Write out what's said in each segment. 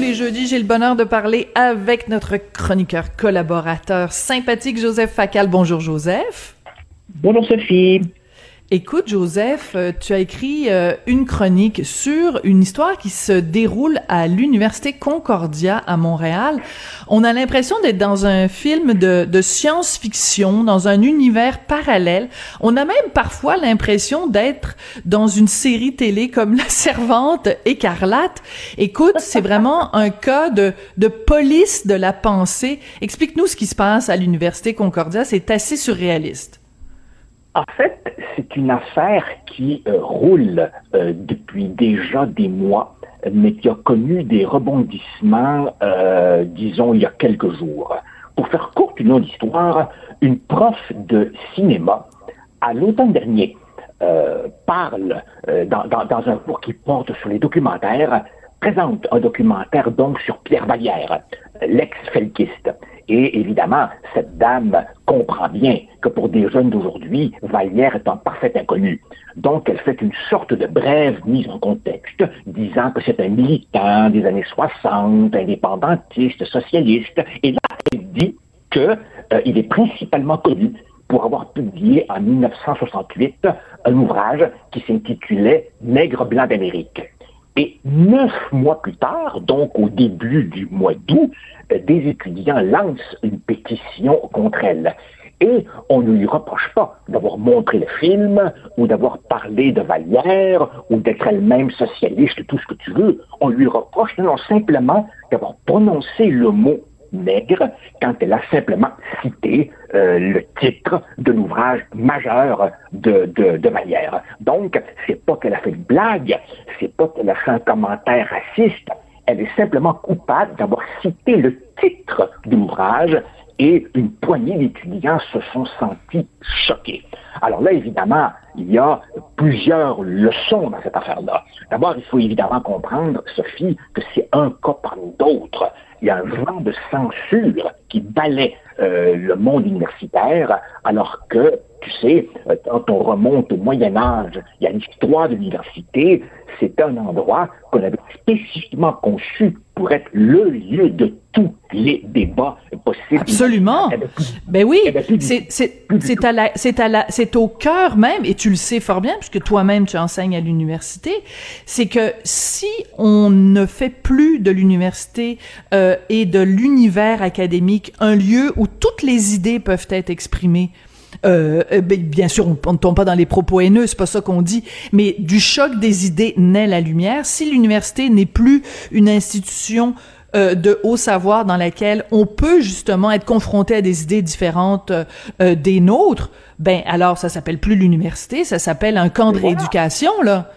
les jeudis, j'ai le bonheur de parler avec notre chroniqueur collaborateur sympathique Joseph Facal. Bonjour Joseph. Bonjour Sophie. Écoute, Joseph, euh, tu as écrit euh, une chronique sur une histoire qui se déroule à l'Université Concordia à Montréal. On a l'impression d'être dans un film de, science-fiction, dans un univers parallèle. On a même parfois l'impression d'être dans une série télé comme La Servante écarlate. Écoute, c'est vraiment un cas de police de la pensée. Explique-nous ce qui se passe à l'Université Concordia. C'est assez surréaliste. En fait, c'est une affaire qui euh, roule euh, depuis déjà des mois, mais qui a connu des rebondissements, euh, disons, il y a quelques jours. Pour faire courte une longue histoire, une prof de cinéma, à l'automne dernier, parle dans, un cours qui porte sur les documentaires, présente un documentaire donc sur Pierre Vallière, l'ex-felkiste. Et évidemment, cette dame comprend bien que pour des jeunes d'aujourd'hui, Vallière est un parfait inconnu. Donc, elle fait une sorte de brève mise en contexte, disant que c'est un militant des années 60, indépendantiste, socialiste. Et là, elle dit qu'il euh, est principalement connu pour avoir publié en 1968 un ouvrage qui s'intitulait Nègre blanc d'Amérique. Et neuf mois plus tard, donc au début du mois d'août, euh, des étudiants lancent une pétition contre elle. Et on ne lui reproche pas d'avoir montré le film, ou d'avoir parlé de Vallière, ou d'être elle-même socialiste, tout ce que tu veux. On lui reproche non simplement d'avoir prononcé le mot nègre quand elle a simplement cité euh, le titre de l'ouvrage majeur de, de, Vallière. Donc, c'est pas qu'elle a fait une blague, c'est pas qu'elle a fait un commentaire raciste, elle est simplement coupable d'avoir cité le titre de l'ouvrage et une poignée d'étudiants se sont sentis choqués. Alors là, évidemment, il y a plusieurs leçons dans cette affaire-là. D'abord, il faut évidemment comprendre, Sophie, que c'est un cas parmi d'autres il y a un vent de censure qui balaie euh, le monde universitaire, alors que, tu sais, euh, quand on remonte au Moyen Âge, il y a l'histoire de l'université, c'est un endroit qu'on avait spécifiquement conçu pour être le lieu de tous les débats possibles. Absolument. Ben oui, c'est à la, c'est à la, c'est au cœur même, et tu le sais fort bien, puisque toi-même tu enseignes à l'université, c'est que si on ne fait plus de l'université euh, et de l'univers académique un lieu où toutes les idées peuvent être exprimées, euh, euh ben, bien sûr, on ne tombe pas dans les propos haineux, c'est pas ça qu'on dit, mais du choc des idées naît la lumière. Si l'université n'est plus une institution euh, de haut savoir dans laquelle on peut justement être confronté à des idées différentes euh, des nôtres, ben alors ça s'appelle plus l'université, ça s'appelle un camp de rééducation là.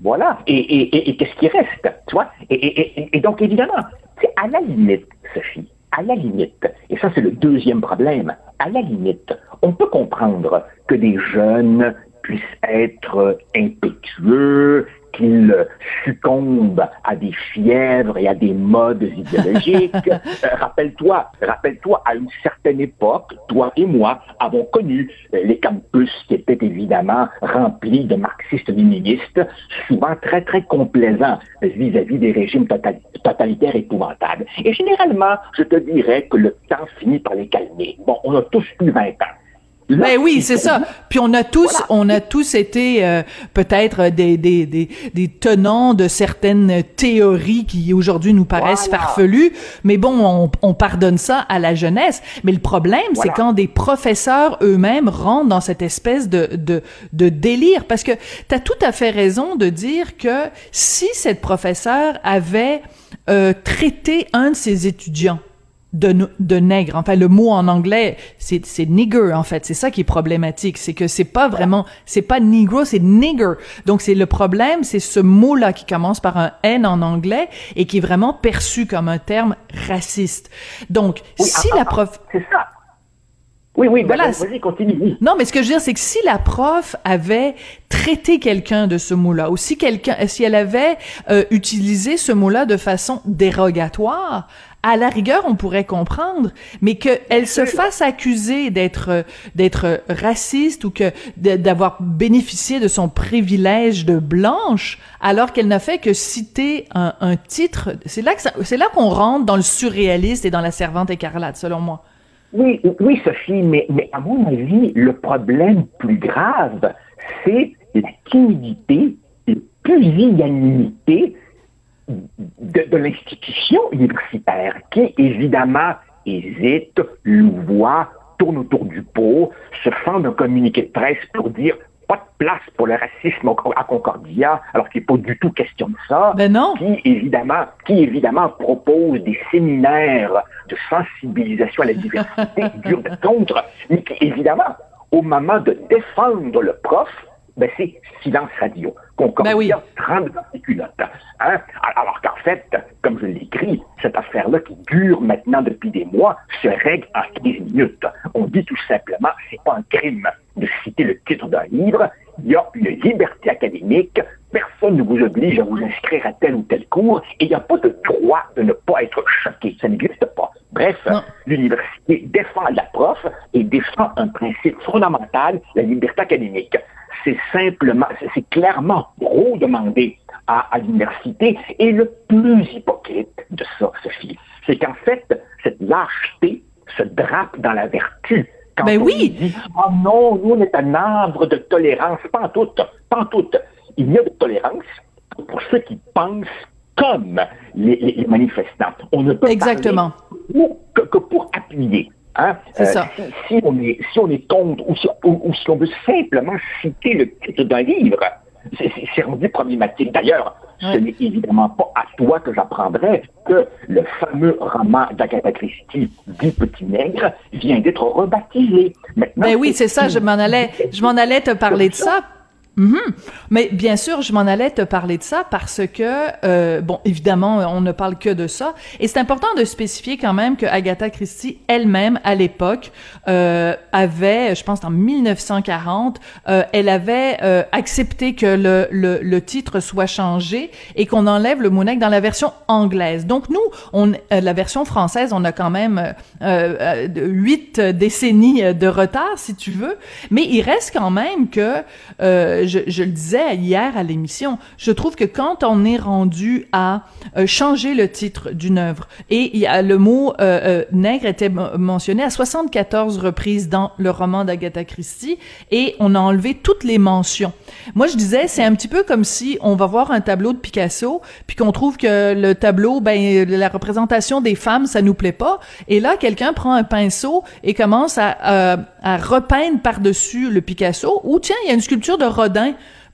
Voilà. Et, et, et, qu'est-ce qui reste, tu vois? Et, donc évidemment, c'est à la limite, Sophie, à la limite, et ça c'est le deuxième problème, à la limite, on peut comprendre que des jeunes puissent être impétueux, qu'ils succombent à des fièvres et à des modes idéologiques. Euh, rappelle-toi, rappelle-toi, à une certaine époque, toi et moi avons connu euh, les campus qui étaient évidemment remplis de marxistes-léninistes, souvent très très complaisants vis-à-vis des régimes totalitaires épouvantables. Et généralement, je te dirais que le temps finit par les calmer. Bon, on a tous eu 20 ans. Ben oui, c'est ça. Puis on a tous, on a tous été euh, peut-être des, des, des, des, tenants de certaines théories qui aujourd'hui nous paraissent farfelues, mais bon, on, on, pardonne ça à la jeunesse. Mais le problème, c'est quand des professeurs eux-mêmes rentrent dans cette espèce de, de, de délire, parce que tu as tout à fait raison de dire que si cette professeure avait euh, traité un de ses étudiants de, de nègre. Enfin, le mot en anglais, c'est, c'est nigger, en fait. C'est ça qui est problématique. C'est que c'est pas vraiment, c'est pas negro, c'est nigger. Donc, c'est le problème, c'est ce mot-là qui commence par un N en anglais et qui est vraiment perçu comme un terme raciste. Donc, si ah, la ah, prof... C'est ça. Oui, oui, voilà. Vas-y, continue. Non, mais ce que je veux dire, c'est que si la prof avait traité quelqu'un de ce mot-là, ou si quelqu'un, si elle avait euh, utilisé ce mot-là de façon dérogatoire, à la rigueur, on pourrait comprendre, mais qu'elle se fasse accuser d'être d'être raciste ou que d'avoir bénéficié de son privilège de blanche, alors qu'elle n'a fait que citer un, un titre. C'est là que c'est là qu'on rentre dans le surréaliste et dans la servante écarlate, selon moi. Oui, oui, Sophie, mais, mais à mon avis, le problème plus grave, c'est la timidité, la pusillanimité de, de l'institution universitaire qui, évidemment, hésite, louvoie, tourne autour du pot, se fend d'un communiqué de presse pour dire pas de place pour le racisme à Concordia, alors qu'il n'est pas du tout question de ça. Ben non. Qui évidemment, qui évidemment propose des séminaires de sensibilisation à la diversité dure de contre, mais qui évidemment, au moment de défendre le prof, ben c'est silence radio. Concordia ben oui. tremble dans ses culottes. Hein? Alors qu'en fait, comme je l'écris, cette affaire-là qui dure maintenant depuis des mois se règle en 15 minutes. On dit tout simplement, c'est pas un crime de citer le titre d'un livre, il y a une liberté académique, personne ne vous oblige à vous inscrire à tel ou tel cours, et il n'y a pas de droit de ne pas être choqué, ça n'existe pas. Bref, l'université défend la prof et défend un principe fondamental, la liberté académique c'est simplement, c'est clairement trop demandé à, l'université. Et le plus hypocrite de ça, Sophie, c'est qu'en fait, cette lâcheté se drape dans la vertu. Quand ben on oui. dit, oh non, nous, on est un arbre de tolérance. Pas en tout, pas en tout. Il y a de tolérance pour ceux qui pensent comme les, manifestants. On ne peut Exactement. que, que pour appuyer. Hein? Euh, ça. Si, on est, si on est contre ou si, on veut simplement citer le titre d'un livre, c'est rendu problématique. D'ailleurs, ce n'est évidemment pas à toi que j'apprendrai que le fameux roman d'Agatha Christie, dit Petit Nègre, vient d'être rebaptisé. Maintenant, ben oui, c'est ça, je m'en allais, je m'en allais te parler de ça Mhm. Mais bien sûr, je m'en allais te parler de ça parce que, euh, bon, évidemment, on ne parle que de ça. Et c'est important de spécifier quand même que Agatha Christie elle-même, à l'époque, euh, avait, je pense en 1940, euh, elle avait euh, accepté que le, le, le, titre soit changé et qu'on enlève le mot dans la version anglaise. Donc nous, on, euh, la version française, on a quand même huit décennies de retard, si tu veux. Mais il reste quand même que je, le disais hier à l'émission, je trouve que quand on est rendu à euh, changer le titre d'une œuvre, et le mot euh, euh, nègre était mentionné à 74 reprises dans le roman d'Agatha Christie, et on a enlevé toutes les mentions. Moi, je disais, c'est un petit peu comme si on va voir un tableau de Picasso, puis qu'on trouve que le tableau, ben, la représentation des femmes, ça nous plaît pas, et là, quelqu'un prend un pinceau et commence à, à repeindre par-dessus le Picasso, ou tiens, il y a une sculpture de Rodin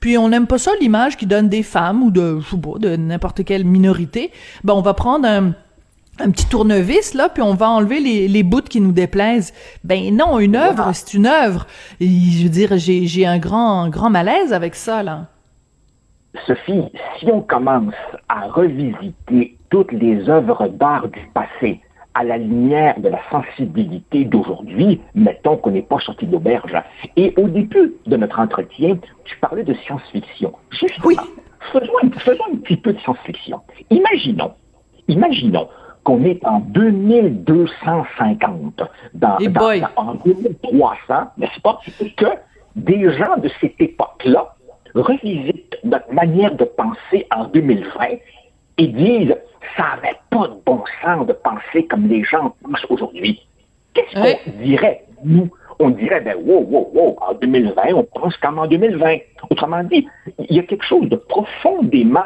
puis on n'aime pas ça l'image qui donne des femmes ou de je sais pas, de n'importe quelle minorité. Ben on va prendre un, petit tournevis là, puis on va enlever les, les bouts qui nous déplaisent. Ben non, une œuvre, c'est une œuvre. je veux dire, j'ai, j'ai un grand grand malaise avec ça là. Sophie, si on commence à revisiter toutes les œuvres d'art du passé à la lumière de la sensibilité d'aujourd'hui, mettons qu'on n'est pas sorti d'auberge. Et au début de notre entretien, tu parlais de science-fiction. oui. faisons, un, petit peu de science-fiction. Imaginons, imaginons qu'on est en 2250, dans, en 2300, n'est-ce pas, que des gens de cette époque-là revisitent notre manière de penser en 2020 et disent ça n'avait pas de bon sens de penser comme les gens pensent aujourd'hui. Qu'est-ce qu'on dirait, nous? On dirait, ben, wow, wow, wow, en 2020, on pense comme en 2020. Autrement dit, il y a quelque chose de profondément,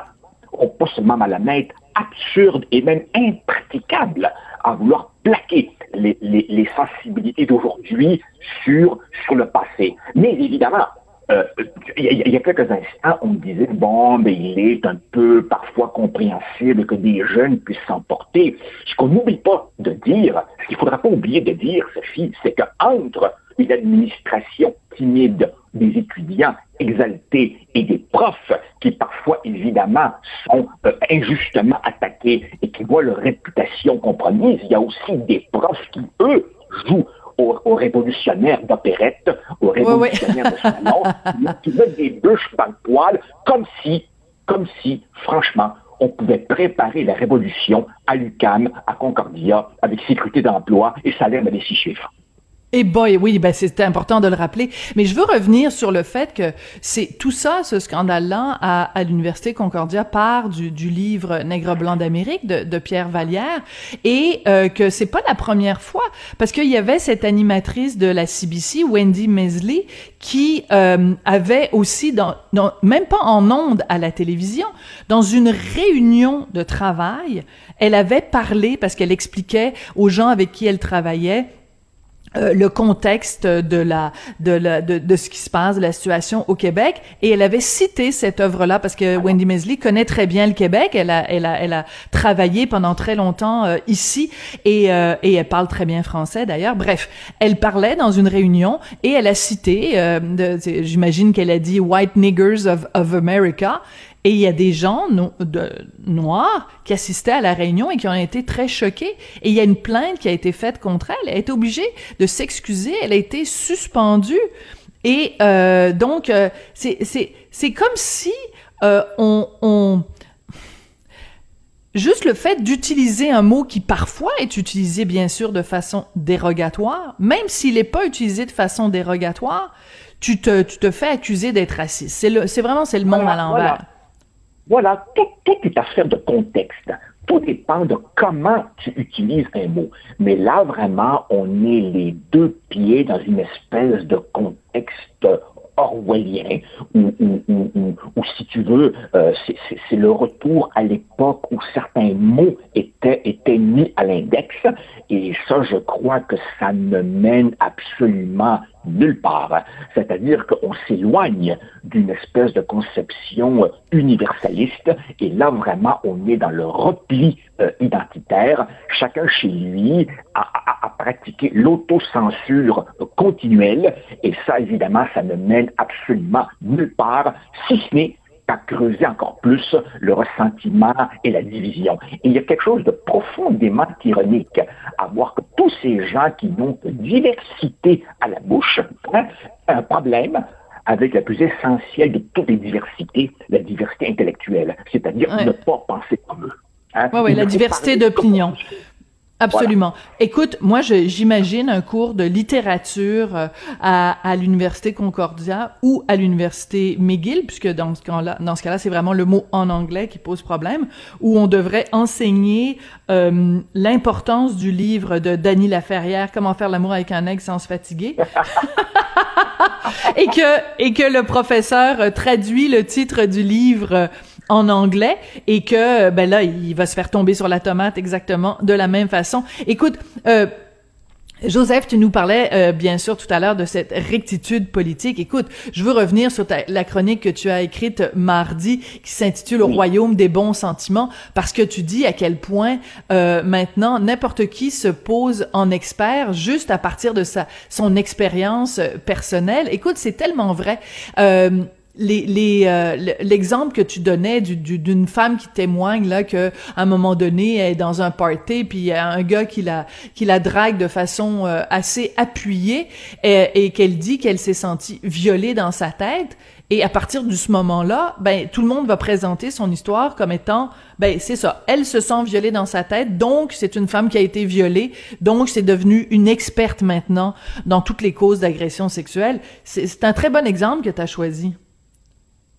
pas seulement malamètre, absurde et même impraticable à vouloir plaquer les, les sensibilités d'aujourd'hui sur, sur le passé. Mais évidemment, euh, il y, a quelques instants, on me disait, bon, mais il est un peu parfois compréhensible que des jeunes puissent s'emporter. Ce qu'on n'oublie pas de dire, ce qu'il ne faudra pas oublier de dire, Sophie, c'est qu'entre une administration timide, des étudiants exaltés et des profs qui parfois, évidemment, sont euh, injustement attaqués et qui voient leur réputation compromise, il y a aussi des profs qui, eux, jouent aux, révolutionnaires d'opérette, aux révolutionnaires de salon, qui mettent des bûches dans le poil, comme si, comme si, franchement, on pouvait préparer la révolution à l'UCAM, à Concordia, avec sécurité d'emploi et salaire de six chiffres. Et boy, oui, ben c'était important de le rappeler. Mais je veux revenir sur le fait que c'est tout ça, ce scandale-là, à, à l'université Concordia part du, du livre Nègre blanc d'Amérique de, de, Pierre Vallière, et euh, que c'est pas la première fois, parce qu'il y avait cette animatrice de la CBC, Wendy Mesley, qui euh, avait aussi, dans, même pas en ondes à la télévision, dans une réunion de travail, elle avait parlé parce qu'elle expliquait aux gens avec qui elle travaillait euh, le contexte de la de la de, de, ce qui se passe de la situation au Québec. Et elle avait cité cette œuvre là parce que Wendy Mesley connaît très bien le Québec. Elle a elle a elle a travaillé pendant très longtemps euh, ici. Et euh, et elle parle très bien français d'ailleurs. Bref elle parlait dans une réunion et elle a cité j'imagine qu'elle a dit white niggers of of America et il y a des gens de, noirs qui assistaient à la réunion et qui ont été très choqués. Et il y a une plainte qui a été faite contre elle. Elle a été obligée de s'excuser. Elle a été suspendue. Et euh, donc, euh, c'est comme si euh, on, on juste le fait d'utiliser un mot qui parfois est utilisé bien sûr de façon dérogatoire, même s'il n'est pas utilisé de façon dérogatoire, tu te, tu te fais accuser d'être raciste. C'est vraiment c'est le monde à l'envers. Voilà, tout, tout est affaire de contexte. Tout dépend de comment tu utilises un mot. Mais là, vraiment, on est les deux pieds dans une espèce de contexte orwellien, ou, si tu veux, euh, c'est le retour à l'époque où certains mots étaient, étaient mis à l'index, et ça, je crois que ça ne mène absolument nulle part. C'est-à-dire qu'on s'éloigne d'une espèce de conception universaliste. Et là vraiment on est dans le repli euh, identitaire, chacun chez lui a, a, a pratiqué l'autocensure continuelle et ça évidemment ça ne mène absolument nulle part si ce n'est à creuser encore plus le ressentiment et la division. Et il y a quelque chose de profondément ironique à voir que tous ces gens qui n'ont que diversité à la bouche, hein, un problème avec la plus essentielle de toutes les diversités, la diversité intellectuelle, c'est-à-dire ne pas penser comme eux. Hein. Oui, oui, la diversité d'opinion. Absolument. Écoute, moi, j'imagine un cours de littérature euh, à, à l'université Concordia ou à l'université McGill, puisque dans ce cas-là, dans ce cas-là, c'est vraiment le mot en anglais qui pose problème, où on devrait enseigner euh, l'importance du livre de Dany Laferrière, Comment faire l'amour avec un aigle sans se fatiguer. et que et que le professeur traduit le titre du livre en anglais et que ben là il va se faire tomber sur la tomate exactement de la même façon. Écoute, euh, Joseph, tu nous parlais euh, bien sûr tout à l'heure de cette rectitude politique. Écoute, je veux revenir sur la chronique que tu as écrite mardi qui s'intitule Au royaume des bons sentiments parce que tu dis à quel point euh, maintenant n'importe qui se pose en expert juste à partir de sa son expérience personnelle. Écoute, c'est tellement vrai. Euh, euh, l'exemple que tu donnais d'une femme qui témoigne là que à un moment donné elle est dans un party puis il y a un gars qui la qui la drague de façon euh, assez appuyée et, et qu'elle dit qu'elle s'est sentie violée dans sa tête et à partir de ce moment-là ben tout le monde va présenter son histoire comme étant ben c'est ça elle se sent violée dans sa tête donc c'est une femme qui a été violée donc c'est devenu une experte maintenant dans toutes les causes d'agression sexuelle. C'est un très bon exemple que tu as choisi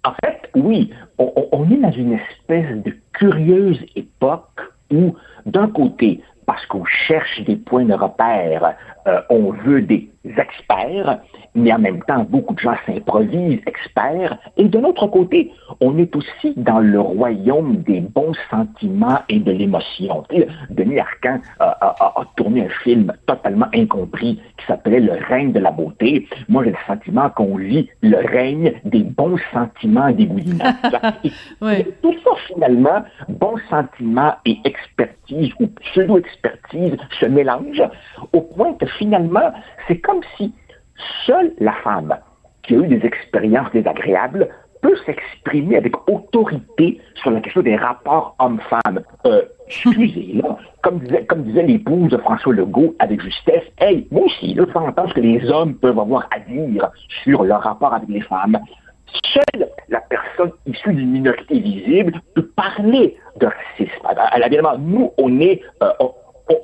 en fait, oui, on, est dans une espèce de curieuse époque où, d'un côté, parce qu'on cherche des points de repère, euh, on veut des experts, mais en même temps, beaucoup de gens s'improvisent experts. Et de l'autre côté, on est aussi dans le royaume des bons sentiments et de l'émotion. Denis Arcan a, tourné un film totalement incompris qui s'appelait Le règne de la beauté. Moi, j'ai le sentiment qu'on vit le règne des bons sentiments dégoulinants. ouais. Tout ça, finalement, bons sentiments et expertise ou pseudo-expertise se mélangent au point que finalement, c'est comme si seule la femme qui a eu des expériences désagréables peut s'exprimer avec autorité sur la question des rapports hommes-femmes. Euh, excusez, comme disait, comme l'épouse de François Legault avec justesse, hey, moi aussi, là, faut entendre ce que les hommes peuvent avoir à dire sur leur rapport avec les femmes. Seule la personne issue d'une minorité visible peut parler de racisme. Alors, évidemment, nous, on est, euh,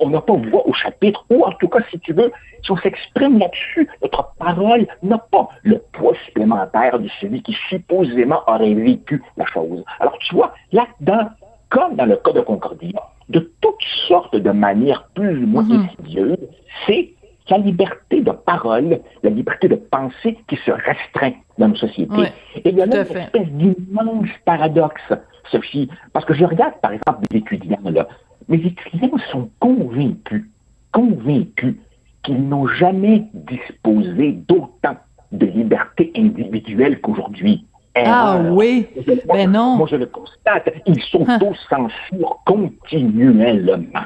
on n'a pas voix au chapitre, ou en tout cas, si tu veux, si on s'exprime là-dessus, notre parole n'a pas le poids supplémentaire de celui qui supposément aurait vécu la chose. Alors, tu vois, là-dedans, comme dans le cas de Concordia, de toutes sortes de manières plus ou moins mm c'est la liberté de parole, la liberté de pensée qui se restreint dans nos sociétés. Et il y a une espèce d'immense paradoxe, Sophie, parce que je regarde par exemple des étudiants, là, mes étudiants sont convaincus, convaincus qu'ils n'ont jamais disposé d'autant de liberté individuelle qu'aujourd'hui. Ah oui, ben non. Moi, je le constate, ils sont hein. tous censure continuellement.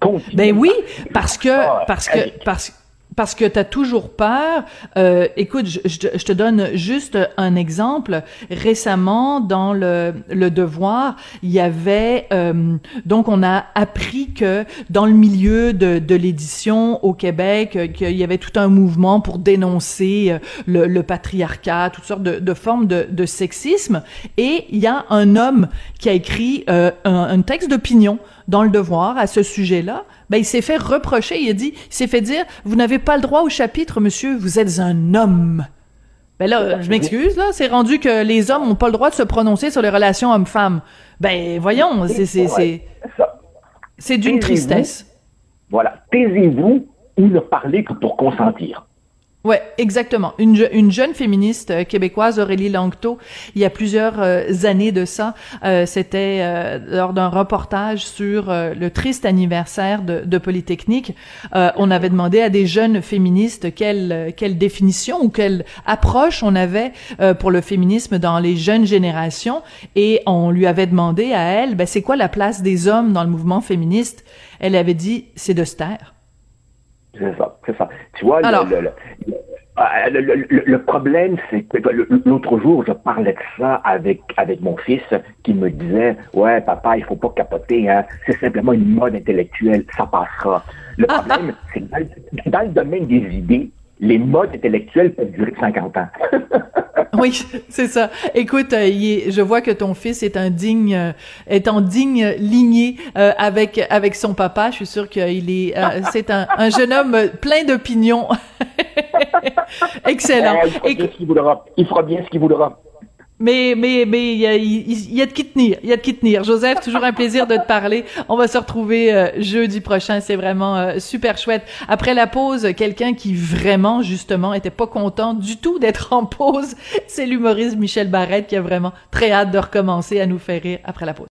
continuellement. Ben oui, parce que, ah, parce que, parce que, parce que tu as toujours peur. Euh, écoute, je, je, te donne juste un exemple. Récemment, dans le, le Devoir, il y avait euh, donc on a appris que dans le milieu de, de l'édition au Québec, euh, qu'il y avait tout un mouvement pour dénoncer euh, le, le patriarcat, toutes sortes de, de formes de, de, sexisme. Et il y a un homme qui a écrit euh, un, un texte d'opinion dans le Devoir à ce sujet-là ben, il s'est fait reprocher, il a dit, il s'est fait dire, vous n'avez pas le droit au chapitre, monsieur, vous êtes un homme. Ben là, je m'excuse, là, c'est rendu que les hommes n'ont pas le droit de se prononcer sur les relations hommes-femmes. Ben, voyons, c'est, c'est, c'est, c'est d'une tristesse. Voilà. Taisez-vous ou ne parlez que pour consentir. Ouais, exactement. Une, une jeune féministe euh, québécoise, Aurélie Langto, il y a plusieurs euh, années de ça, euh, c'était lors d'un reportage sur le triste anniversaire de, de Polytechnique. on avait demandé à des jeunes féministes quelle, quelle définition ou quelle approche on avait pour le féminisme dans les jeunes générations, et on lui avait demandé à elle, ben, c'est quoi la place des hommes dans le mouvement féministe? Elle avait dit, c'est de se taire. C'est ça, c'est ça. Tu vois, euh, le, problème, c'est que l'autre jour, je parlais de ça avec, avec mon fils qui me disait Ouais, papa, il faut pas capoter, hein. c'est simplement une mode intellectuelle, ça passera. Le problème, c'est que dans, le domaine des idées, les modes intellectuels peuvent durer 50 ans. oui, c'est ça. Écoute, euh, je vois que ton fils est un digne, euh, est en digne lignée euh, avec avec son papa. Je suis sûre qu'il est, c'est un, un, jeune homme plein d'opinions. Excellent. il, fera il voudra. Il fera bien ce qu'il voudra. Mais mais mais il y a, y a de qui tenir, il y a de qui tenir. Joseph, toujours un plaisir de te parler. On va se retrouver euh, jeudi prochain, c'est vraiment euh, super chouette. Après la pause, quelqu'un qui vraiment justement était pas content du tout d'être en pause, c'est l'humoriste Michel Barrette qui a vraiment très hâte de recommencer à nous faire rire après la pause.